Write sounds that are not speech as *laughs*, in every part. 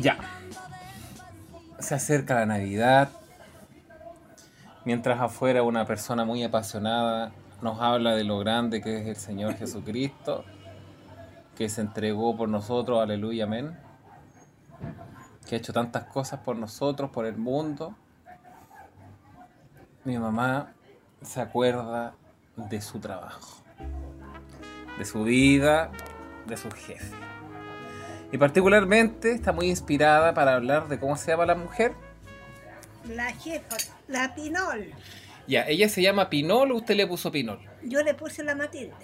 Ya. Se acerca la Navidad. Mientras afuera una persona muy apasionada nos habla de lo grande que es el Señor Jesucristo, que se entregó por nosotros, aleluya, amén, que ha hecho tantas cosas por nosotros, por el mundo. Mi mamá se acuerda de su trabajo, de su vida, de su jefe. Y particularmente está muy inspirada para hablar de cómo se llama la mujer. La jefa, la Pinol. Ya, ella se llama Pinol o usted le puso Pinol. Yo le puse la Matilde.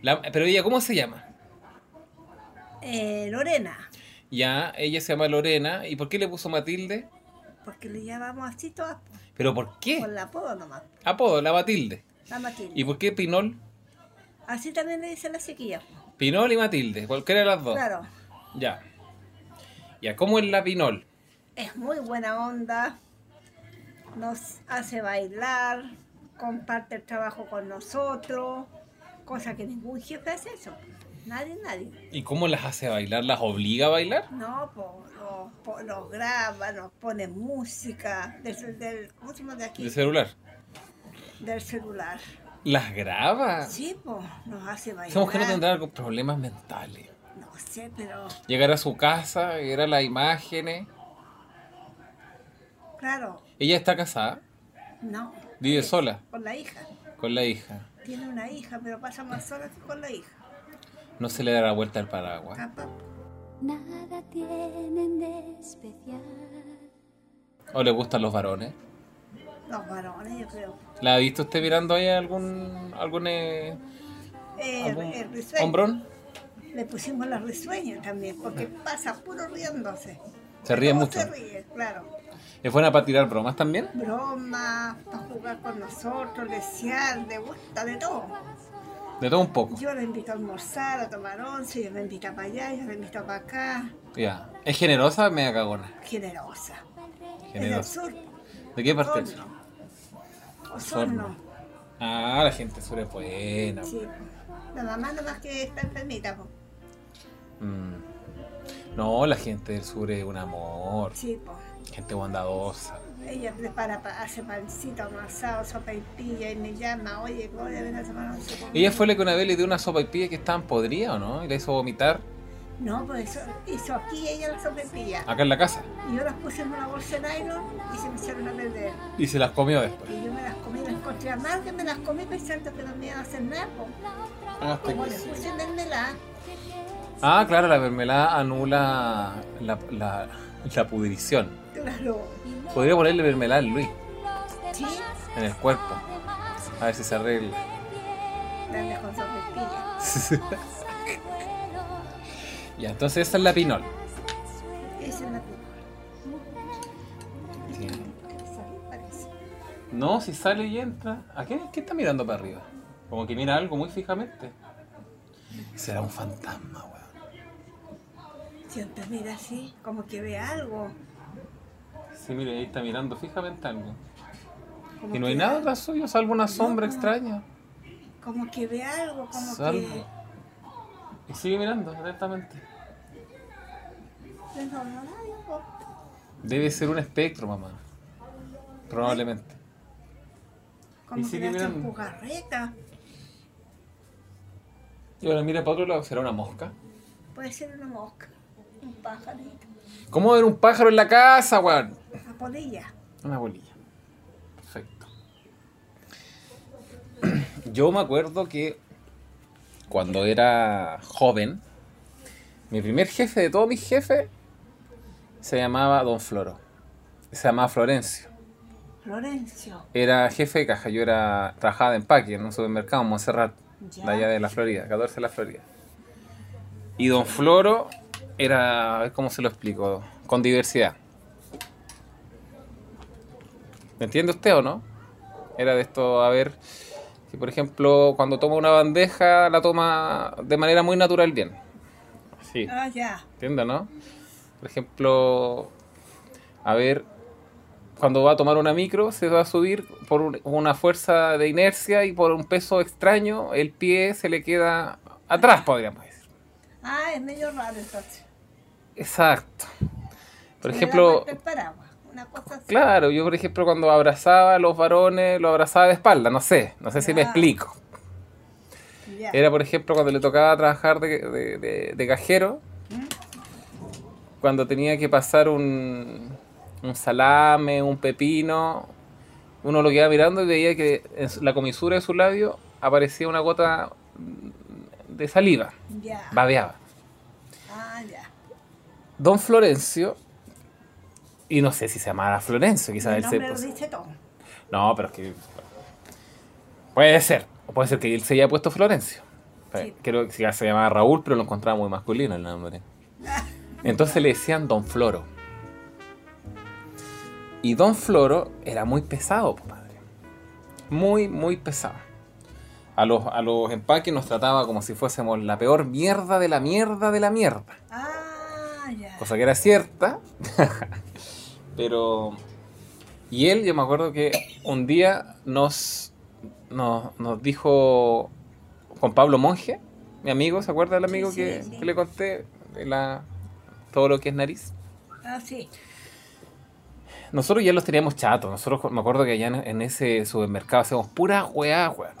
La- pero ella, ¿cómo se llama? Eh, Lorena, Ya, ella se llama Lorena. ¿Y por qué le puso Matilde? porque le llamamos así todas, ¿Pero por qué? con la apodo nomás. Apodo, la Matilde. La Matilde. ¿Y por qué Pinol? Así también le dice la po. Pinol y Matilde, cualquiera de las dos. Claro, Ya. Ya, ¿cómo es la Pinol? es muy buena onda, nos hace bailar, comparte el trabajo con nosotros, cosa que ningún jefe hace eso. Nadie, nadie. ¿Y cómo las hace bailar? ¿Las obliga a bailar? No, pues los, graba, nos pone música del, del, ¿cómo se llama de aquí? ¿De celular? Del celular. ¿Las graba? Sí, pues nos hace bailar. Somos que no tendrá algún problemas mentales. No sé, pero Llegar a su casa, ver a las imágenes. claro, ¿Ella está casada? no. ¿Vive Es sola? Con la hija. Con la hija. Tiene una hija, pero pasa más sola que con la hija. No se le da la vuelta al paraguas. Nada tienen de especial. ¿O le gustan los varones? Los varones, yo creo. ¿La ha visto usted mirando ahí algún algún, eh, Eh, algún el risueño. hombrón? Le pusimos la risueña también, porque pasa puro riéndose. Se ríe mucho. Se ríe, claro. ¿Es buena para tirar bromas también? Broma, para jugar con nosotros, desear, de gusta, de todo. De todo un poco. Yo la invito a almorzar, a tomar once, ella me invita para allá, ella me invita para acá. Ya. ¿Es generosa o media cagona? Generosa. Generosa. Es del sur. ¿De qué parte? Osorno. Osorno. Ah, la gente sur es buena. Sí. La mamá nomás que está enfermita. po. Mm. No, la gente del sur es un amor. Sí, po. Gente bondadosa. Ella prepara, pa- hace pancito amasado, sopa y pilla y me llama, oye, ven a tomar once conmigo". Ella fue la que una vez le dio una sopa y pilla que estaban podridas, ¿o no? Y la hizo vomitar No, pues eso hizo aquí ella la sopa y pilla. acá en la casa. Y yo las puse en una bolsa de nylon y se me echaron a perder. Y se las comió después. Y yo me las comí, las encontré amargas, me las comí pensando que no me iban a hacer nada. Como que- les puse mermelada, Ah, claro, la mermelada anula la, la, la pudrición. claro. Podría ponerle mermelada a Luis Sí, en el cuerpo. A ver si se arregla. darle con ya, entonces esa es la pinol. Esa es la Sí. parece. No, si sale y entra. ¿A qué, qué está mirando para arriba? Como que mira algo muy fijamente. Será un fantasma. Siempre mira así, como que ve algo. Sí, mire, ahí está mirando fijamente algo. como Y no hay que- nada atrás suyo, salvo una sombra No. extraña. Como que ve algo, como Salvo. que. Y sigue mirando atentamente. No, no, po. Debe ser un espectro, mamá. Probablemente. Como Y que sigue hacen mirando. jugarreta. Y ahora mira para otro lado, ¿será una mosca? Puede ser una mosca, un pajarito, ¿Cómo ver un pájaro en la casa, weón? una polilla. Una bolilla. Perfecto. *clears throat* Yo me acuerdo que cuando era joven, mi primer jefe de todos mis jefes se llamaba Don Floro. Se llamaba Florencio. Florencio. Era jefe de caja. Yo era trabajaba de empaque en un supermercado en Montserrat, de allá de la Florida, 14 de la Florida. Y Don Floro era, a ver cómo se lo explico, con diversidad. ¿Me entiende usted o no? Era de esto, a ver, que por ejemplo, cuando toma una bandeja, la toma de manera muy natural bien. Sí. Ah, ya. ¿Entiende, no? Por ejemplo, a ver, cuando va a tomar una micro, se va a subir por un- una fuerza de inercia y por un peso extraño, el pie se le queda atrás, podríamos decir. Ah, es medio raro entonces. Exacto. Por ejemplo, paraguas, una cosa así. claro, yo por ejemplo cuando abrazaba a los varones, lo abrazaba de espalda, no sé, no sé si me Ah. explico. Era por ejemplo cuando le tocaba trabajar de, de- de- de cajero, ¿Mm? cuando tenía que pasar un, un salame, un pepino, uno lo quedaba mirando y veía que en la comisura de su labio aparecía una gota de saliva, Ya. babeaba. Ah, ya. Don Florencio, y no sé si se llamaba Florencio, quizás él se... pues- no, pero es que... Puede ser, o puede ser que él se haya puesto Florencio. Sí. Creo que se llamaba Raúl, pero lo encontraba muy masculino el nombre. *laughs* Entonces le decían Don Floro. Y Don Floro era muy pesado, padre. Muy, muy pesado. A los, a los empaques nos trataba como si fuésemos la peor mierda de la mierda de la mierda. Ah, ya. Cosa que era cierta. *laughs* Pero. Y él, yo me acuerdo que un día nos, nos, nos dijo con Pablo Monge, mi amigo, ¿se acuerda del amigo Sí, que, sí, que le conté? De la, todo lo que es nariz. Ah, sí. Nosotros ya los teníamos chatos. Nosotros me acuerdo que allá en, en ese supermercado hacíamos pura weá, weá.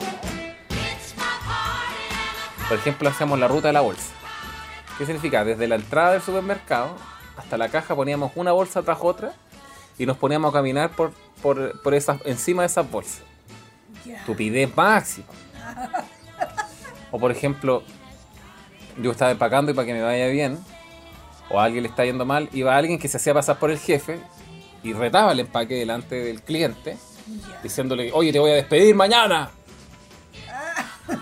Por ejemplo, hacíamos la ruta de la bolsa. ¿Qué significa? Desde la entrada del supermercado hasta la caja poníamos una bolsa tras otra y nos poníamos a caminar por, por, por esas, encima de esas bolsas. Ya. Estupidez máxima. O por ejemplo, yo estaba empacando y para que me vaya bien, o a alguien le está yendo mal, iba alguien que se hacía pasar por el jefe y retaba el empaque delante del cliente, diciéndole, oye, te voy a despedir mañana.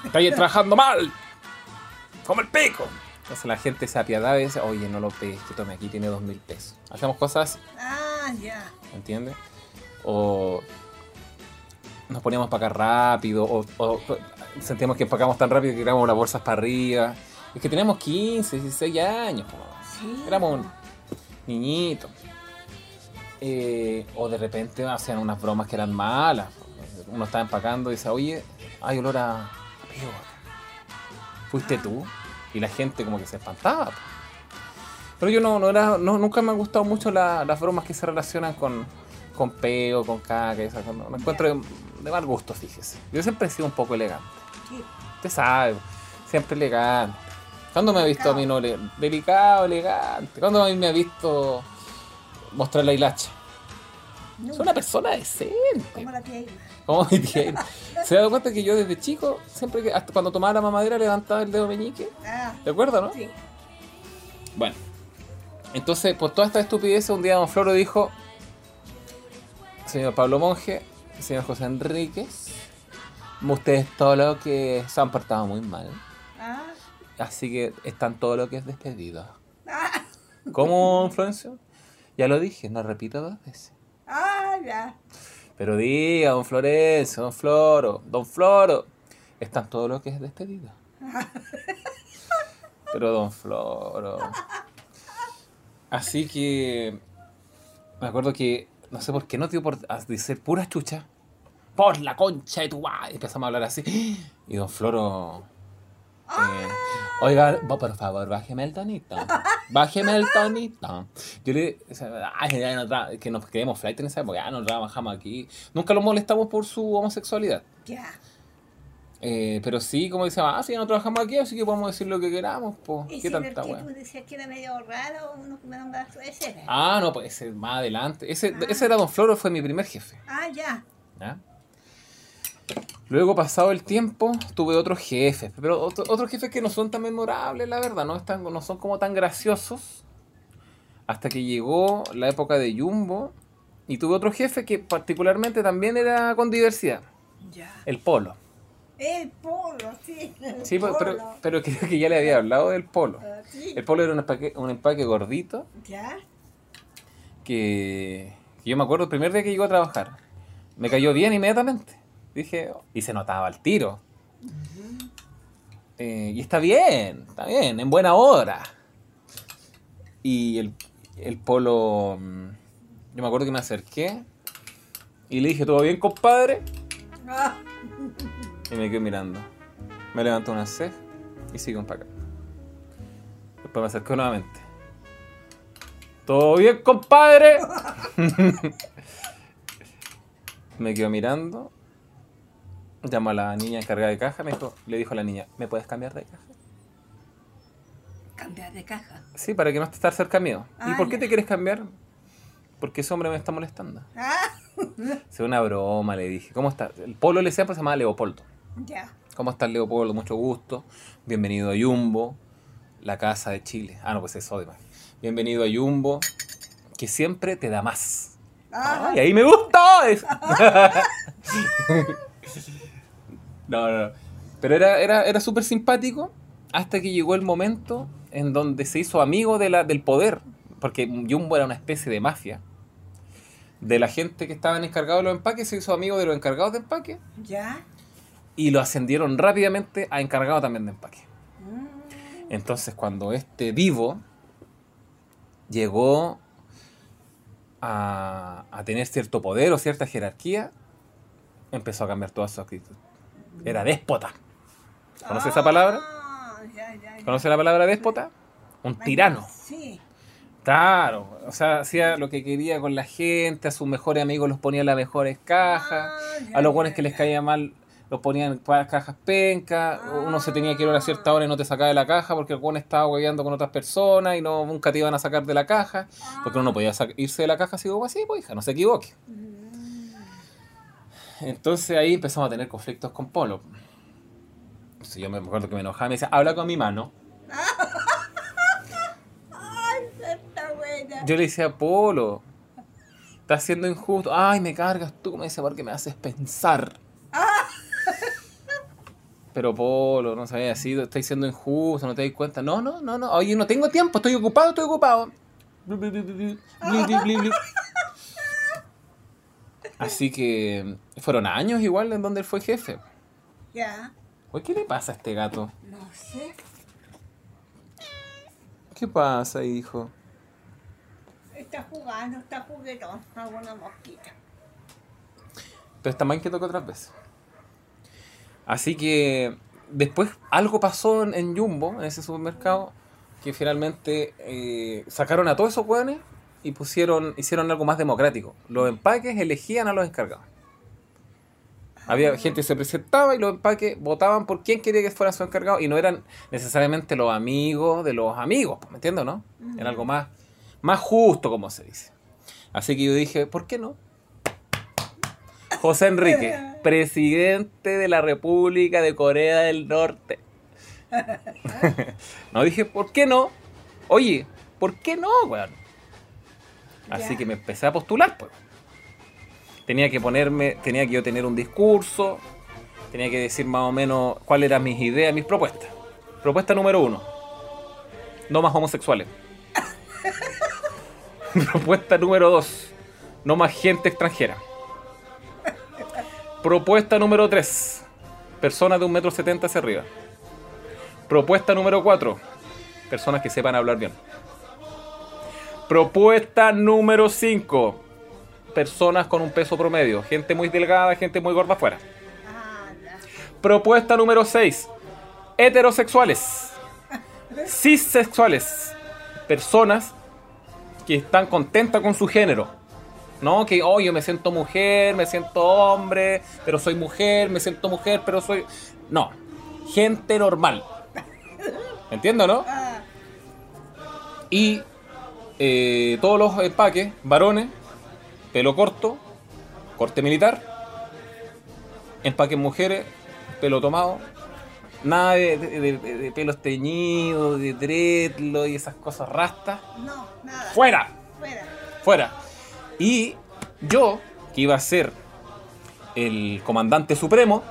Estás trabajando mal. Como el pico. Entonces la gente se apiadaba y decía, oye, no lo pegues, que tome aquí, tiene dos mil pesos. Hacíamos cosas así. Ah, ya. ¿entiendes? O nos poníamos a empacar rápido, o, o sentíamos que empacamos tan rápido que tirábamos las bolsas para arriba. Es que teníamos 15, 16 años. Sí. éramos un niñito. Eh, o de repente hacían unas bromas que eran malas. Uno estaba empacando y dice, oye, hay olor a, a. ¿Fuiste tú? Y la gente como que se espantaba. Pero yo no, no era, no, nunca me han gustado mucho la- las bromas que se relacionan con, con peo, con caca, esas cosas. Me encuentro de, de mal gusto, fíjese. Yo siempre he sido un poco elegante. Sí. Usted sabe, siempre elegante. ¿Cuándo me ha visto a mí no le- delicado, elegante? ¿Cuándo a mí me ha visto mostrar la hilacha? Nunca. Soy una persona decente. Como la tía Irma. Mi tía Irma. ¿Se ha dado cuenta que yo desde chico, siempre que, hasta cuando tomaba la mamadera, levantaba el dedo meñique? Ah, ¿Te acuerdas, no? sí. Bueno. Entonces, por toda esta estupidez, un día Don Floro dijo, señor Pablo Monge, señor José Enrique, ustedes todo lo que se han portado muy mal. Ah, Así que están todo lo que es despedido. ah, ¿Cómo, Florencio? Ya lo dije, no repito dos veces. ah, ya. Pero diga, don Florencio, don Floro, don Floro, están todo lo que es despedido. *laughs* Pero don Floro. Así que me acuerdo que, no sé por qué, no dio por decir pura chucha. Por la concha de tu madre. Empezamos a hablar así. Y don Floro. eh, Oiga, por favor, bájeme el tonito. Bájeme el tonito. Yo le ay, ya no que nos quedemos flight en esa época, ya no trabajamos aquí. Nunca lo molestamos por su homosexualidad. Ya. Eh, pero sí, como decíamos, ah, sí, ya no trabajamos aquí, así que podemos decir lo que queramos, po. Y ¿Qué si tanta que tú decías que era medio raro, uno que me da un brazo, ese era. Ah, no, pues ese más adelante. Ese, Ah. ese era Don Floro, fue mi primer jefe. Ah, ya. ¿ya? Luego, pasado el tiempo, tuve otros jefes, pero otro- otros jefes que no son tan memorables, la verdad, no, están, no son como tan graciosos. Hasta que llegó la época de Jumbo y tuve otro jefe que particularmente también era con diversidad, Ya. el Polo. El polo, sí. el Sí, pero, pero, creo que ya le había hablado del Polo. Ah, sí. El Polo era un empaque, un empaque gordito Ya. que, que yo me acuerdo el primer día que llegó a trabajar. Me cayó bien inmediatamente. Dije, y se notaba el tiro. Eh, y está bien, está bien, en buena hora. Y el, el polo, mm, yo me acuerdo que me acerqué Y le dije, ¿todo bien, compadre? Ah, *laughs* Y me quedé mirando. Me levantó una ceja y sigo para acá. Después me acercó nuevamente. ¿Todo bien, compadre? *laughs* *laughs* me quedo mirando. Llamo a la niña encargada de caja. Me dijo, le dijo a la niña, ¿me puedes cambiar de caja? cambiar de caja. Sí, para que no estés cerca mío. ¿Y Ah, por qué ya. te quieres cambiar? Porque ese hombre me está molestando. Ah, *laughs* Es una broma, le dije. ¿Cómo estás? El polo le decía, pues se llamaba Leopoldo. ya. ¿Cómo estás, Leopoldo? Mucho gusto. Bienvenido a Jumbo, la casa de Chile. Ah, no, pues es Sodema. Bienvenido a Jumbo, que siempre te da más. Ah, ¡Ay, ahí me gustó! Es- *laughs* no, no, no. Pero era, era, era súper simpático hasta que llegó el momento en donde se hizo amigo de la, del poder. Porque Jumbo era una especie de mafia. De la gente que estaban encargados de los empaques, se hizo amigo de los encargados de empaque ya. y lo ascendieron rápidamente a encargado también de empaque. Mm, Entonces, cuando este vivo llegó a, a tener cierto poder o cierta jerarquía, empezó a cambiar toda su actitud. Era déspota. ¿Conoce esa palabra? Ah, ya, ya, ya. ¿Conoce la palabra déspota? Un tirano. Sí. Claro, o sea, hacía lo que quería con la gente, a sus mejores amigos los ponía en las mejores cajas, Ah, a los buenos que les caía mal los ponían en cajas pencas, uno se tenía que ir a una cierta hora y no te sacaba de la caja porque el buen estaba hueveando con otras personas y no nunca te iban a sacar de la caja, porque uno no podía irse de la caja así como así, pues hija, no se equivoque. Entonces ahí empezamos a tener conflictos con Polo. Entonces yo me acuerdo que me enojaba y me decía, habla con mi mano. *laughs* Ay, está buena. Yo le decía, Polo, estás siendo injusto. Ay, me cargas tú, me dice, porque me haces pensar. *laughs* Pero Polo, no sabía así, estáis siendo injusto, no te das cuenta. No, no, no, no. Oye, no tengo tiempo, estoy ocupado, estoy ocupado. Bli, bli, bli, Así que fueron años igual en donde él fue jefe. Ya. Oye, ¿qué le pasa a este gato? No sé. ¿Qué pasa, hijo? Está jugando, está juguetón. Alguna mosquita. Pero está más inquieto que otras veces. Así que después algo pasó en, en Jumbo, en ese supermercado, que finalmente eh, sacaron a todos esos hueones y pusieron, hicieron algo más democrático. Los empaques elegían a los encargados. Había gente que se presentaba y los empaques votaban por quién quería que fuera su encargado y no eran necesariamente los amigos de los amigos, ¿me entiendes, no? Era algo más, más justo, como se dice. Así que yo dije, ¿por qué no? José Enrique, *laughs* presidente de la República de Corea del Norte. *laughs* *laughs* no dije, ¿por qué no? Oye, ¿por qué no, weón? Así Ya. que me empecé a postular, pues. Tenía que ponerme, tenía que yo tener un discurso, tenía que decir más o menos cuáles eran mis ideas, mis propuestas. Propuesta número uno, no más homosexuales. *laughs* Propuesta número dos, no más gente extranjera. Propuesta número 3. Personas de un metro setenta hacia arriba. Propuesta número 4. Personas que sepan hablar bien. Propuesta número 5. Personas con un peso promedio. Gente muy delgada, gente muy gorda afuera. Propuesta número 6. Heterosexuales. *laughs* Cissexuales. Personas que están contentas con su género. No, que oh, yo me siento mujer, me siento hombre, pero soy mujer, me siento mujer, pero soy. No. Gente normal. *laughs* ¿Entiendo, no? Ah, Y eh, todos los empaques, varones, pelo corto, corte militar, empaques mujeres, pelo tomado, nada de, de, de- de pelos teñidos, de dreadlock y esas cosas rastas. no, nada. ¡Fuera! Fuera. ¡Fuera! Y yo, que iba a ser el comandante supremo,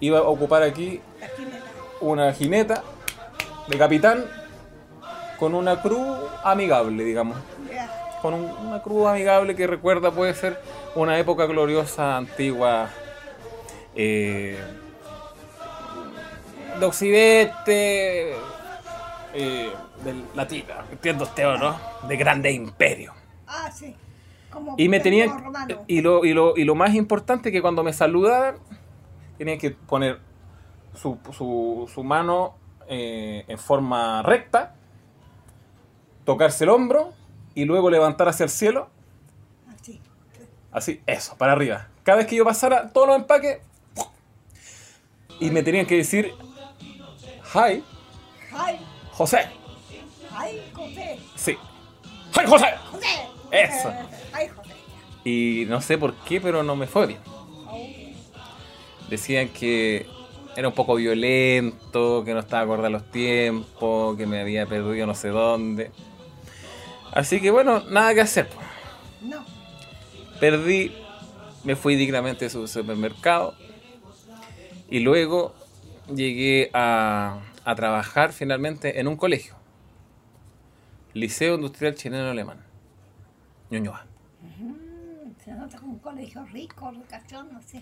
iba a ocupar aquí una jineta de capitán con una cruz amigable, digamos. Con un- una cruz amigable que recuerda, puede ser, una época gloriosa, antigua, eh, de Occidente, eh, del latino, entiendo usted o no, de grande imperio. Ah, sí. Como Y me tenían. Y lo, y, lo, y lo más importante que cuando me saludaban, tenían que poner su, su, su mano eh, en forma recta, tocarse el hombro y luego levantar hacia el cielo. Así. Así, eso, para arriba. Cada vez que yo pasara todos los empaques, y me tenían que decir, hi, ¡Ay! José. ¡Ay, José! Sí. ¡Hi, José! ¡José! Eso. ¡Ay, José! Y no sé por qué, pero no me fue bien. Oh, Decían que era un poco violento, que no estaba acorde a los tiempos, que me había perdido no sé dónde. Así que bueno, nada que hacer. no. Perdí, me fui dignamente a su supermercado y luego llegué a, a trabajar finalmente en un colegio. Liceo Industrial Chileno Alemán. Ñuñoa. Se nota como un colegio rico, educación, no sé.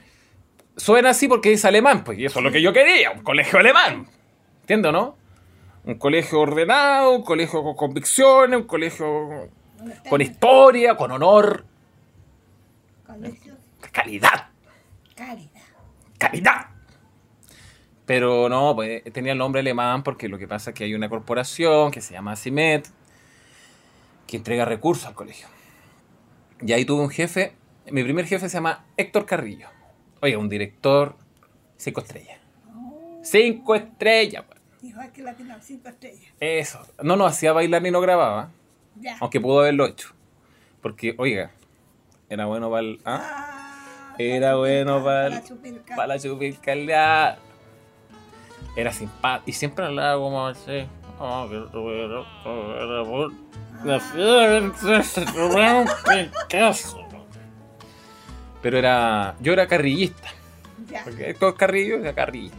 Suena así porque dice alemán, pues, y eso es lo que yo quería, un colegio alemán. ¿Entiendo, no? Un colegio ordenado, un colegio con convicciones, un colegio ¿Dónde está con historia, con honor, colegio? calidad, Caridad. calidad. Pero no, pues tenía el nombre alemán porque lo que pasa es que hay una corporación que se llama CIMET que entrega recursos al colegio. Y ahí tuve un jefe, mi primer jefe se llama Héctor Carrillo. Oiga, un director cinco estrellas. Oh, Cinco estrellas, dijo que cinco estrellas. Eso. No nos hacía bailar ni no grababa, Ya. aunque pudo haberlo hecho. Porque, oiga, era bueno para el... ¿ah? Ah, Era bueno para para el-. Para la chupircalea. Era simpático. Y siempre hablaba como así. Oh, que tuviera- tuviera Pero era. Yo era carrillista. Ya. Porque Héctor Carrillo era carrillista.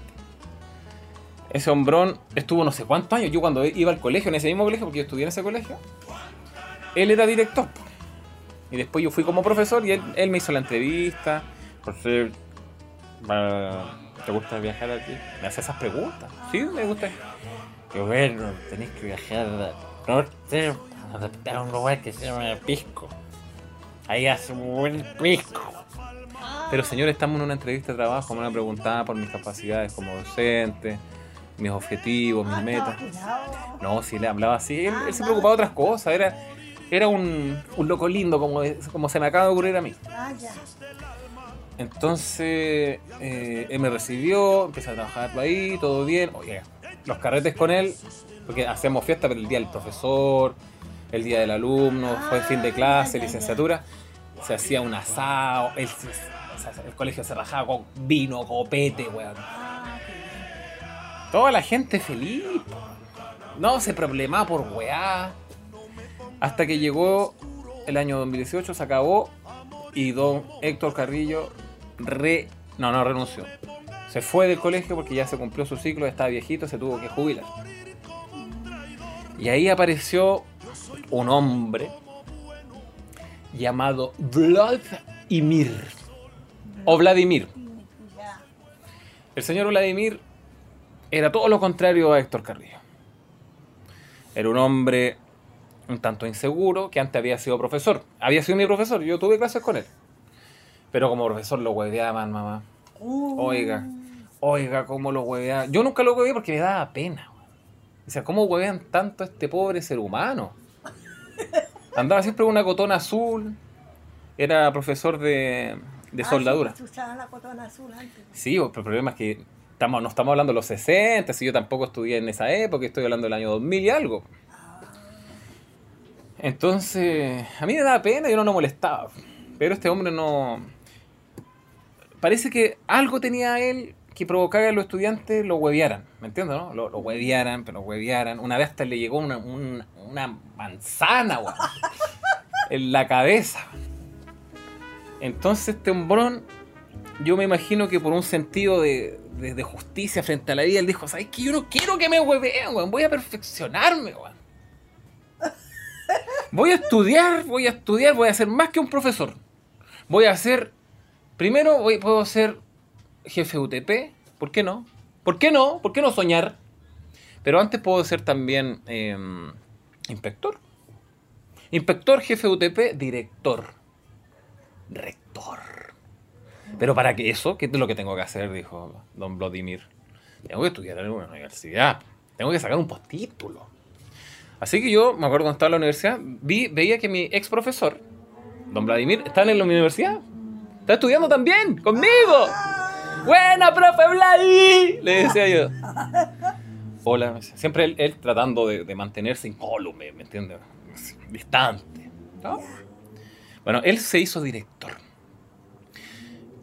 Ese hombrón estuvo no sé cuántos años. Yo cuando iba al colegio, en ese mismo colegio, porque yo estudié en ese colegio, él era director. Y después yo fui como profesor y él, me hizo la entrevista. José, ¿te gusta viajar aquí? Me hace esas preguntas. Sí, me gusta. Que bueno, tenés que viajar al norte a un lugar que se llama Pisco. Ahí hace un buen pisco. Pero señor, estamos en una entrevista de trabajo, me van a preguntar por mis capacidades como docente, mis objetivos, mis Ah, metas. No, si le hablaba así, él, él se preocupaba de otras cosas, era, era un, un loco lindo como, como se me acaba de ocurrir a mí. Ah. Entonces, eh, él me recibió, empecé a trabajar ahí, todo bien. Oye, los carretes con él, porque hacemos fiesta, pero el día del profesor, el día del alumno, fue fin de clase, Ah, licenciatura, se hacía un asado, el, el colegio se rajaba con vino, copete, weón. Toda la gente feliz. No se problemaba por weá. Hasta que llegó el año 2018, se acabó. Y don Héctor Carrillo re... No, no renunció. Se fue del colegio porque ya se cumplió su ciclo, estaba viejito, se tuvo que jubilar. Y ahí apareció un hombre llamado Vladimir. O Vladimir. El señor Vladimir era todo lo contrario a Héctor Carrillo. Era un hombre un tanto inseguro que antes había sido profesor. Había sido mi profesor, yo tuve clases con él. Pero como profesor lo hueveaban, mamá. Uh, Oiga, oiga, cómo lo hueveaban. Yo nunca lo hueveé porque me daba pena. O sea, ¿cómo huevean tanto a este pobre ser humano? *laughs* Andaba siempre con una cotona azul. Era profesor de, de ah, soldadura. sí, pues, la cotona azul antes. Sí, pero el problema es que no estamos hablando de los 60, si yo tampoco estudié en esa época, estoy hablando del año 2000 y algo. Entonces, a mí me daba pena y yo no molestaba. Pero este hombre no... Parece que algo tenía él que provocaba que los estudiantes lo huevearan, ¿me entiendes? No? Lo, lo huevearan, pero lo huevearan. Una vez hasta le llegó una, una, manzana, en la cabeza. Entonces este hombrón yo me imagino que por un sentido de, justicia frente a la vida, él dijo, ¿sabes qué? Yo no quiero que me hueveen, weón. Voy a perfeccionarme, weón. Voy a estudiar, voy a estudiar, voy a ser más que un profesor. Voy a ser, primero voy, puedo ser jefe UTP, ¿por qué no? ¿Por qué no? ¿Por qué no soñar? Pero antes puedo ser también eh, inspector. Inspector, jefe UTP, director. Pero para que eso, ¿qué es lo que tengo que hacer? Dijo don Vladimir. Tengo que estudiar en una universidad. Tengo que sacar un postítulo. Así que yo, me acuerdo cuando estaba en la universidad, vi, veía que mi ex profesor, don Vladimir, está en la universidad. Está estudiando también, conmigo. Buena, profe Vladi, le decía yo. Hola, siempre él, él tratando de, de mantenerse incólume, ¿me entiendes? Distante. ¿no? Bueno, él se hizo director.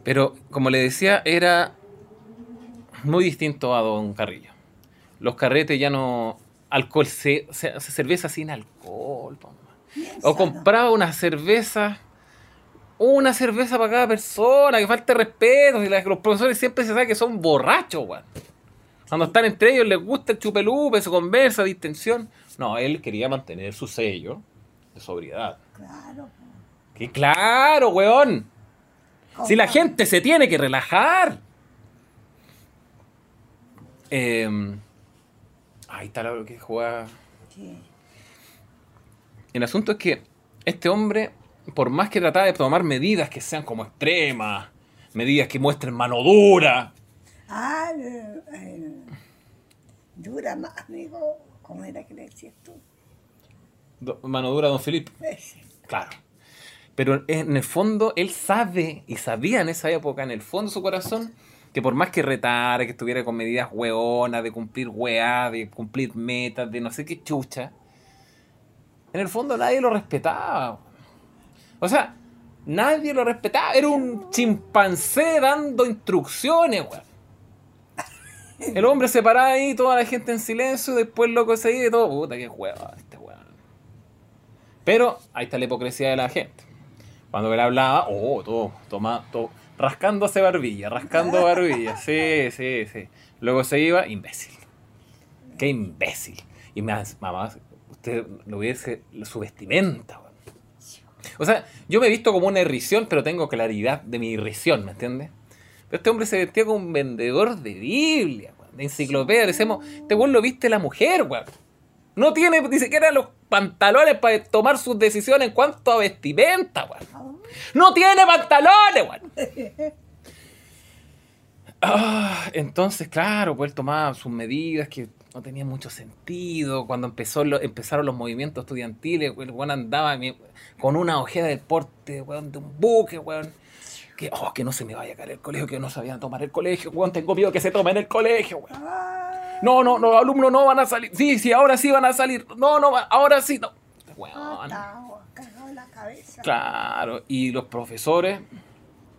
Pero, como le decía, era muy distinto a Don Carrillo. Los carretes ya no... Alcohol, se, cerveza sin alcohol. O compraba una cerveza... Una cerveza para cada persona, que falta respeto. Y los profesores siempre se sabe que son borrachos, weón. Cuando están entre ellos les gusta el chupelupe, se conversa, distensión. No, él quería mantener su sello de sobriedad. Claro. Que claro, weón. Si la gente se tiene que relajar. Eh, ahí está lo que juega. Sí. El asunto es que este hombre, por más que trataba de tomar medidas que sean como extremas, medidas que muestren mano dura, Ah, el, el- dura más, amigo. ¿Cómo era que le decías tú? do- mano dura, don Felipe, Ese. *laughs* claro. Pero en el fondo, él sabe, y sabía en esa época, en el fondo de su corazón, que por más que retara, que estuviera con medidas hueonas, de cumplir weá, de cumplir metas, de no sé qué chucha, en el fondo nadie lo respetaba. O sea, nadie lo respetaba. Era un chimpancé dando instrucciones, weón. El hombre se paraba ahí, toda la gente en silencio, después loco se y todo, puta, qué huevo este weón. Pero ahí está la hipocresía de la gente. Cuando él hablaba, oh, todo, toma, todo, rascándose barbilla, rascando *laughs* barbilla, sí, sí, sí. Luego se iba, imbécil. Qué imbécil. Y más, mamá, usted lo hubiese, su vestimenta, weón. O sea, yo me he visto como una irrisión, pero tengo claridad de mi irrisión, ¿me entiendes? Pero este hombre se vestía como un vendedor de Biblia, weón, de enciclopedia. Decimos, este weón lo viste la mujer, weón. No tiene ni siquiera los pantalones para tomar sus decisiones en cuanto a vestimenta, weón. No tiene pantalones, weón. *laughs* Ah, entonces, claro, pues él tomaba sus medidas que no tenían mucho sentido. Cuando empezó lo- empezaron los movimientos estudiantiles, el weón andaba con una ojeda del porte, weón, de un buque, weón. Que, oh, que no se me vaya a caer el colegio, que no sabían tomar el colegio, weón. Tengo miedo que se tome en el colegio, weón. No, no, los alumnos no van a salir. Sí, sí, ahora sí van a salir. No, no, ahora sí, no. La cabeza. Claro, y los profesores,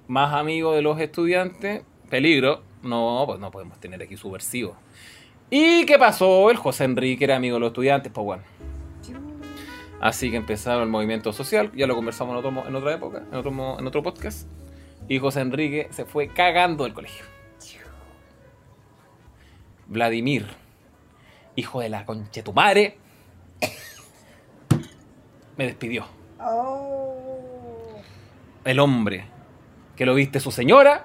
más amigos de los estudiantes, peligro, no, pues no podemos tener aquí subversivos. ¿Y qué pasó? El José Enrique era amigo de los estudiantes, pues bueno. Así que empezaron el movimiento social, ya lo conversamos en, otro, en otra época, en otro, en otro podcast. Y José Enrique se fue cagando del colegio. Vladimir, hijo de la conchetumare, me despidió. Oh, El hombre que lo viste su señora,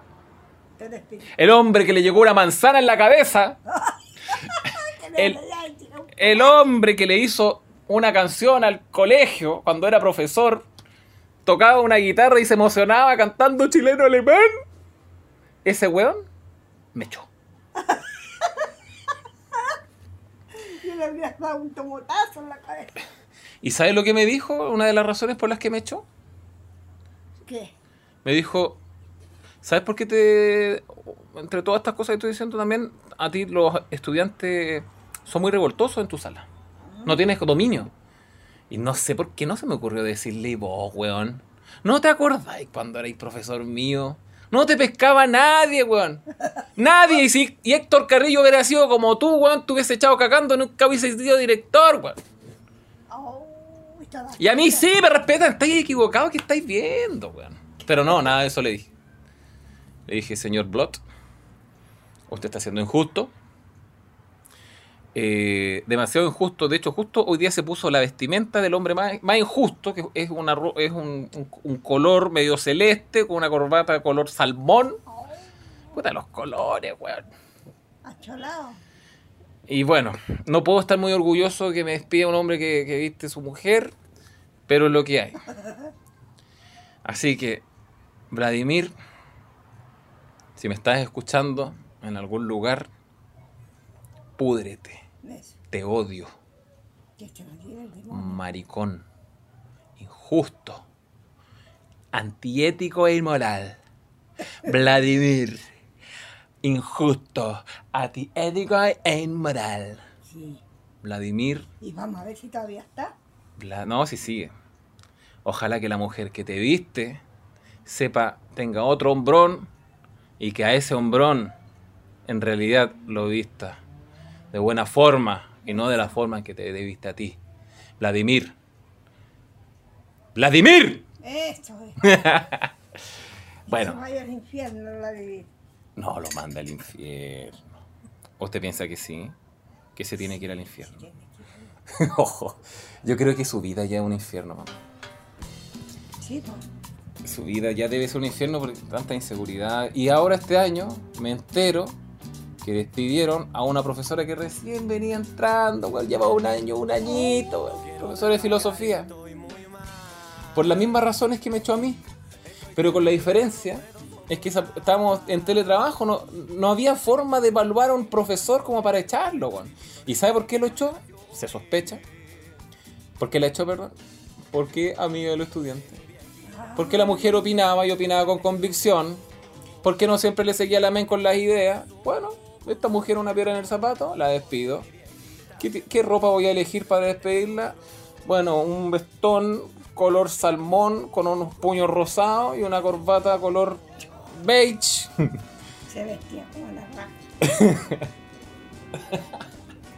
te el hombre que le llegó una manzana en la cabeza, *laughs* el, el hombre que le hizo una canción al colegio cuando era profesor, tocaba una guitarra y se emocionaba cantando chileno alemán. Ese weón me echó. Dado un tomotazo en la cabeza. ¿Y sabes lo que me dijo? Una de las razones por las que me echó. ¿Qué? Me dijo, ¿sabes por qué te... Entre todas estas cosas que estoy diciendo también, a ti los estudiantes son muy revoltosos en tu sala. No tienes dominio. Y no sé por qué no se me ocurrió decirle, vos, weón. ¿No te acordáis cuando erais profesor mío? No te pescaba nadie, weón. Nadie. Y si y Héctor Carrillo hubiera sido como tú, weón, te hubiese echado cagando, nunca hubiese sido director, weón. Oh, Y a mí sí me respetan, estáis equivocados, que estáis viendo, weón. Pero no, nada de eso le dije. Le dije, señor Blot, usted está siendo injusto. Eh, demasiado injusto. De hecho, justo hoy día se puso la vestimenta del hombre más, más injusto, que es, una, es un, un- un color medio celeste con una corbata de color salmón. Puta, los colores, weón. acholado. Y bueno, no puedo estar muy orgulloso que me despida un hombre que, que viste su mujer, pero es lo que hay. Así que, Vladimir, Si me estás escuchando en algún lugar, púdrete. Te odio. Maricón. Injusto. Antiético e inmoral. *laughs* Vladimir. Injusto. Antiético e inmoral. Sí. Vladimir. Y vamos a ver si todavía está. No, si sigue. Ojalá que la mujer que te viste sepa, tenga otro hombrón y que a ese hombrón en realidad lo vista de buena forma y no de la forma en que te viste a ti. Vladimir. ¡Vladimir! Esto es. *laughs* Bueno, vaya al infierno la vivir. no lo manda al infierno. ¿Usted piensa que sí? Que se tiene que ir al infierno. *laughs* Ojo, yo creo que su vida ya es un infierno, mamá. Sí, pues. su vida ya debe ser un infierno por tanta inseguridad. Y ahora este año me entero que despidieron a una profesora que recién venía entrando, llevaba un año, un añito, profesora de filosofía. Por las mismas razones que me echó a mí. Pero con la diferencia es que estábamos en teletrabajo, no, había forma de evaluar a un profesor como para echarlo. ¿Y sabe por qué lo echó? Se sospecha. ¿Por qué la echó, perdón? Porque amiga de los estudiantes. Porque la mujer opinaba y opinaba con convicción. Porque no siempre le seguía la men con las ideas. Bueno, esta mujer una piedra en el zapato, la despido. ¿Qué, ropa voy a elegir para despedirla? Bueno, un vestón color salmón con unos puños rosados y una corbata color beige. *laughs* Se vestía como la vaca. *laughs*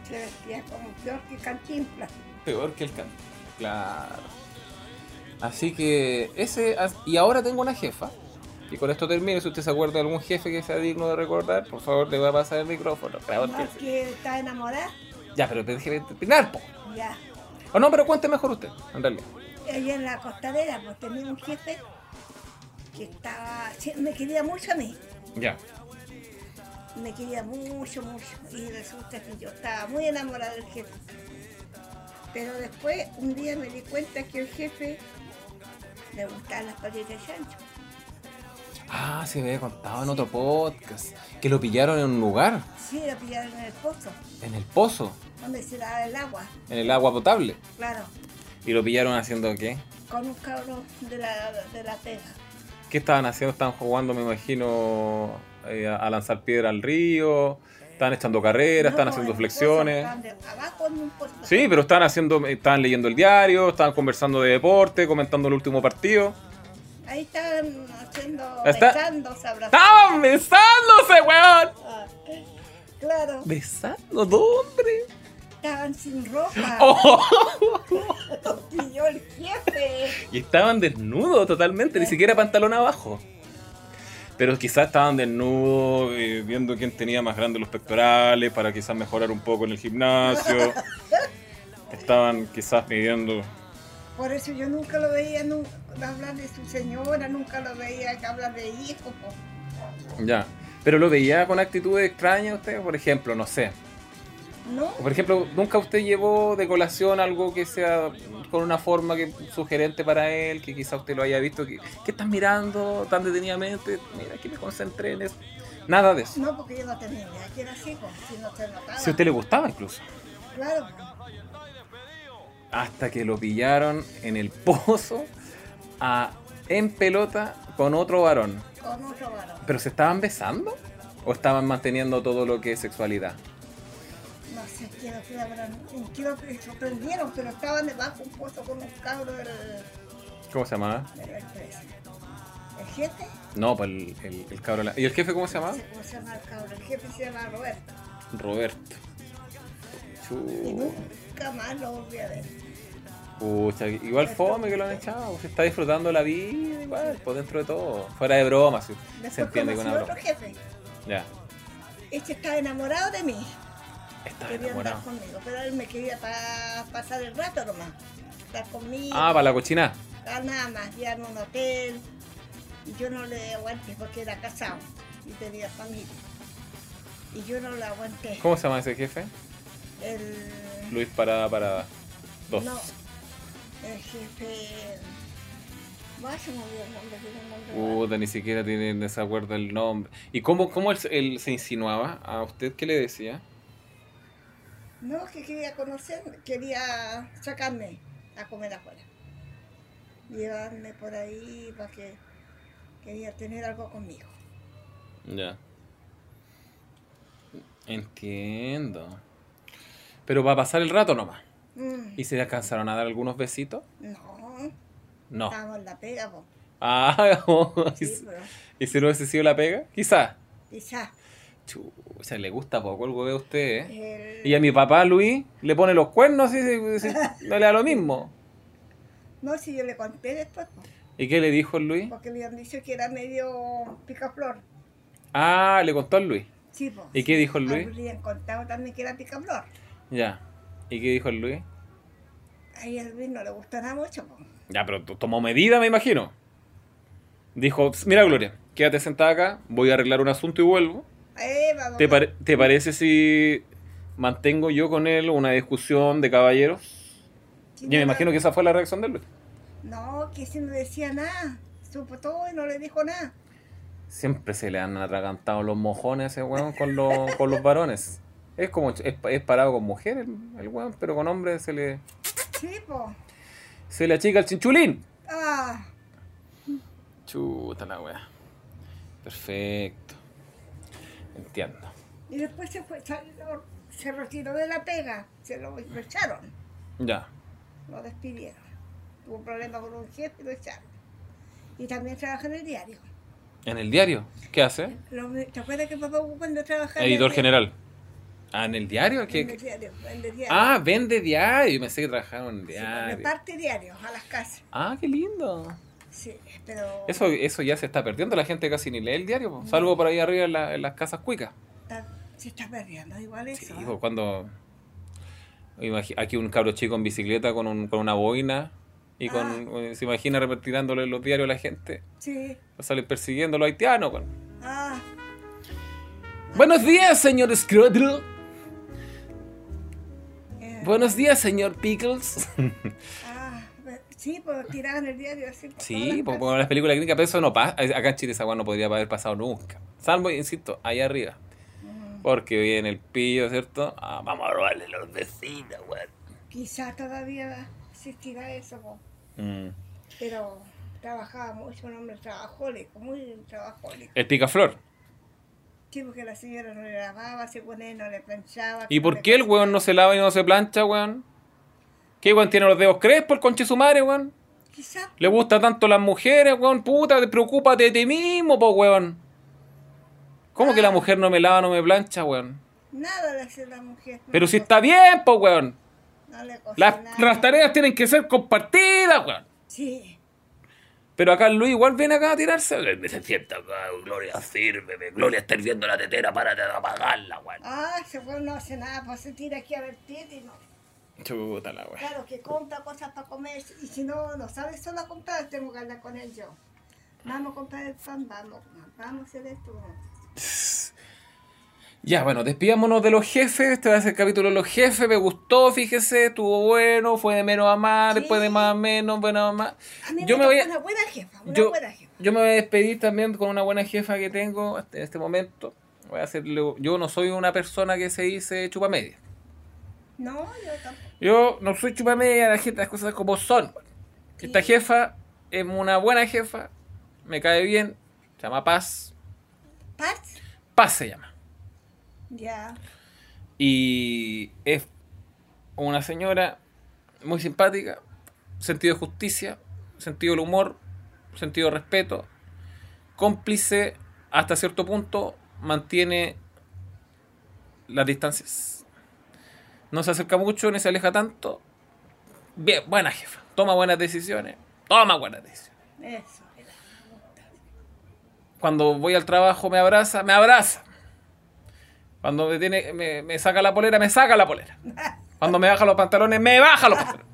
Se vestía como peor que cantinflas. Peor que el canto. Claro. Así que ese. Y ahora tengo una jefa. Y con esto termino. Si usted se acuerda de algún jefe que sea digno de recordar, por favor le voy a pasar el micrófono. Claro que que está enamorada, Ya, pero déjeme terminar, po. ya. O no, pero cuente mejor usted, en realidad. Allá en la costanera, pues tenía un jefe que estaba. me quería mucho a mí. Ya. Me quería mucho, mucho. Y resulta que yo estaba muy enamorada del jefe. Pero después, un día me di cuenta que el jefe le gustaban las patitas de chancho. Ah, se me había contado en otro podcast. Que lo pillaron en un lugar. Sí, lo pillaron en el pozo, En el pozo. donde se daba el agua. En el agua potable. Claro, Y lo pillaron haciendo qué? con un cabrón de la, de la pega. ¿Qué estaban haciendo? Estaban jugando, me imagino, eh, a lanzar piedra al río. Estaban echando carreras, No, estaban en haciendo flexiones. de abajo en un pozo. Sí, pero estaban haciendo, estaban leyendo el diario, estaban conversando de deporte, comentando el último partido. Ahí estaban haciendo, Está- besándose, abrazando. ¡Estaban besándose, weón! Ah, Claro, ¿Besando? ¿Dónde? estaban sin ropa. *laughs* Oh. Los pilló el jefe. Y estaban desnudos totalmente, ni siquiera pantalón abajo. Pero quizás estaban desnudos, eh, viendo quién tenía más grandes los pectorales, para quizás mejorar un poco en el gimnasio. *laughs* Estaban quizás midiendo... Por eso yo nunca lo veía nu- hablar de su señora, nunca lo veía hablar de hijos. Ya. Pero lo veía con actitudes extrañas usted, por ejemplo, no sé. ¿No? O, Por ejemplo, ¿nunca usted llevó de colación algo que sea con una forma que sugerente para él, que quizá usted lo haya visto? que ¿Qué estás mirando tan detenidamente? Mira, que me concentré en eso. Nada de eso. No, porque yo no tenía idea que era así, si no se notaba. Si a usted le gustaba incluso. Claro, Hasta que lo pillaron en el pozo a- en pelota con otro varón. con otro varón. ¿Pero se estaban besando? ¿O estaban manteniendo todo lo que es sexualidad? No sé qué lo que sorprendieron, pero estaban debajo de un pozo con un cabro del, ¿Cómo se llamaba? El jefe, No, pues el, el, el cabro. ¿Y el jefe cómo se llamaba? cómo se llama el cabro, el jefe se llama Roberto. Roberto. Y nunca más lo volví a ver. Pucha, igual fome que lo han echado. Se está disfrutando la vida, igual, por dentro de todo. Fuera de broma, se, se entiende con una otro broma. jefe. Ya, Este estaba enamorado de mí. está quería enamorado. andar conmigo, pero él me quería pa- pasar el rato nomás. Estar conmigo. Ah, para la cochina. ah, nada más, ir a un hotel. Y yo no le aguanté porque era casado y tenía familia. Y yo no le aguanté. ¿Cómo se llama ese jefe? El, Luis Parada Parada. Dos. no, Puta, ni siquiera tienen desacuerdo el nombre. ¿Y cómo, cómo él, él se insinuaba a usted? ¿Qué le decía? No, que quería conocer, quería sacarme a comer afuera. Llevarme por ahí para que quería tener algo conmigo. Ya. Entiendo. Pero va a pasar el rato nomás. Mm, ¿Y se alcanzaron a dar algunos besitos? no, No. estábamos en la pega, po. Ah, ¿y *laughs* Sí, pero ¿y si no hubiese sido la pega? Quizás. quizás. Chucha, le gusta poco el huevo a usted, ¿eh? el- Y a mi papá Luis le pone los cuernos y se- se- no *laughs* le da lo mismo. No, si yo le conté después, ¿Y qué le dijo el Luis? porque le habían dicho que era medio picaflor. Ah, le contó el Luis. Sí, po. ¿Y qué dijo el Ah, Luis? Le habían contado también que era picaflor. Ya. ¿Y qué dijo el Luis? Ahí a Luis no le gustará mucho, po. Ya, pero tomó medida, me imagino. Dijo, mira Gloria, quédate sentada acá, voy a arreglar un asunto y vuelvo. Eh, vamos, ¿Te, pare- te parece si mantengo yo con él una discusión de caballeros? Yo me no- imagino que esa fue la reacción de Luis. No, que si no decía nada. Supo todo y no le dijo nada. Siempre se le han atragantado los mojones a ese weón con los, con los varones. Es como, es, es parado con mujeres el, el weón, pero con hombres se le, Sí, po. se le achica el chinchulín. Ah, Chuta la weá. Perfecto. Entiendo. y después se fue, salió- se retiró de la pega. Se lo echaron. Ya. Lo despidieron. Tuvo un problema con un jefe y lo echaron. Y también trabaja en el diario. ¿En el diario? ¿Qué hace? Lo- ¿Te acuerdas que papá cuando trabajaba en Editor el general. Ah, ¿en el diario? En ¿Qué- el diario, en el diario. Ah, vende diario. Yo pensé que trabajaron en Sí, diario. reparte diarios a las casas. Ah, qué lindo. Sí, pero Eso, eso ya se está perdiendo. La gente casi ni lee el diario. po. Salvo por ahí arriba en, la- en las casas cuicas. está- se está perdiendo igual Sí, eso. ¿eh? pues cuando. imagi- Aquí un cabro chico en bicicleta con, un, con una boina. Y con, eh, se imagina repartirándole los diarios a la gente. Sí. Va a salir persiguiendo a los haitianos. weón. Ah, Buenos días, señor Scrooge. Buenos días, señor Pickles. ah, sí, pues tiraban el diario así. por Sí, las pues casas. como las películas gringas, pero eso no pasa. Acá en Chile esa no podría haber pasado nunca. Salvo, insisto, allá arriba. Mm, Porque viene el pillo, ¿cierto? Ah, vamos a robarle los vecinos, weón. Quizá todavía existirá eso. Mm. pero trabajaba mucho, un hombre trabajólico, muy trabajólico. El picaflor. Sí, porque la señora no le lavaba, según él no le planchaba. ¿Y por qué el weón no se lava y no se plancha, weón? ¿Qué weón tiene los dedos crespos, el conche su madre, weón? Quizá, ¿Le gusta tanto las mujeres, weón? Puta, preocúpate de ti mismo, po, weón. ¿Cómo que la mujer no me lava, no me plancha, weón? nada le hace la mujer. Pero si está bien, po, weón. No le Las, las tareas tienen que ser compartidas, weón. Sí, Pero acá Luis igual viene acá a tirarse. Me se sienta acá, Gloria, sírveme. Gloria, está hirviendo la tetera, párate de apagarla, weón. ah, ese weón no hace nada, pues se tira aquí a vertir y no. Chuta la weón. Claro, que compra cosas para comer y si no, no sabe solo a comprar, tengo que hablar con él yo. Vamos a comprar el pan, vamos, vamos a hacer esto. Ya, bueno, despidámonos de los jefes. Este va a ser el capítulo de los jefes. Me gustó, fíjese, estuvo bueno, fue de menos a más, Sí. después de más a menos, bueno a más. A mí Yo me me voy a, una buena jefa, una yo, buena jefa. yo me voy a despedir también con una buena jefa que tengo hasta en este momento. Voy a hacerle, yo no soy una persona que se dice chupa media. No, yo tampoco. Yo no soy chupa media, la gente, las cosas como son. Esta jefa es una buena jefa, me cae bien, se llama Paz. Paz, Paz se llama. Ya. Y es una señora muy simpática, sentido de justicia, sentido del humor, sentido de respeto, cómplice hasta cierto punto, mantiene las distancias. No se acerca mucho ni se aleja tanto. Bien, buena jefa, toma buenas decisiones, toma buenas decisiones. Eso. Cuando voy al trabajo me abraza, me abraza. Cuando me, tiene, me, me saca la polera, me saca la polera. Cuando me baja los pantalones, me baja los pantalones.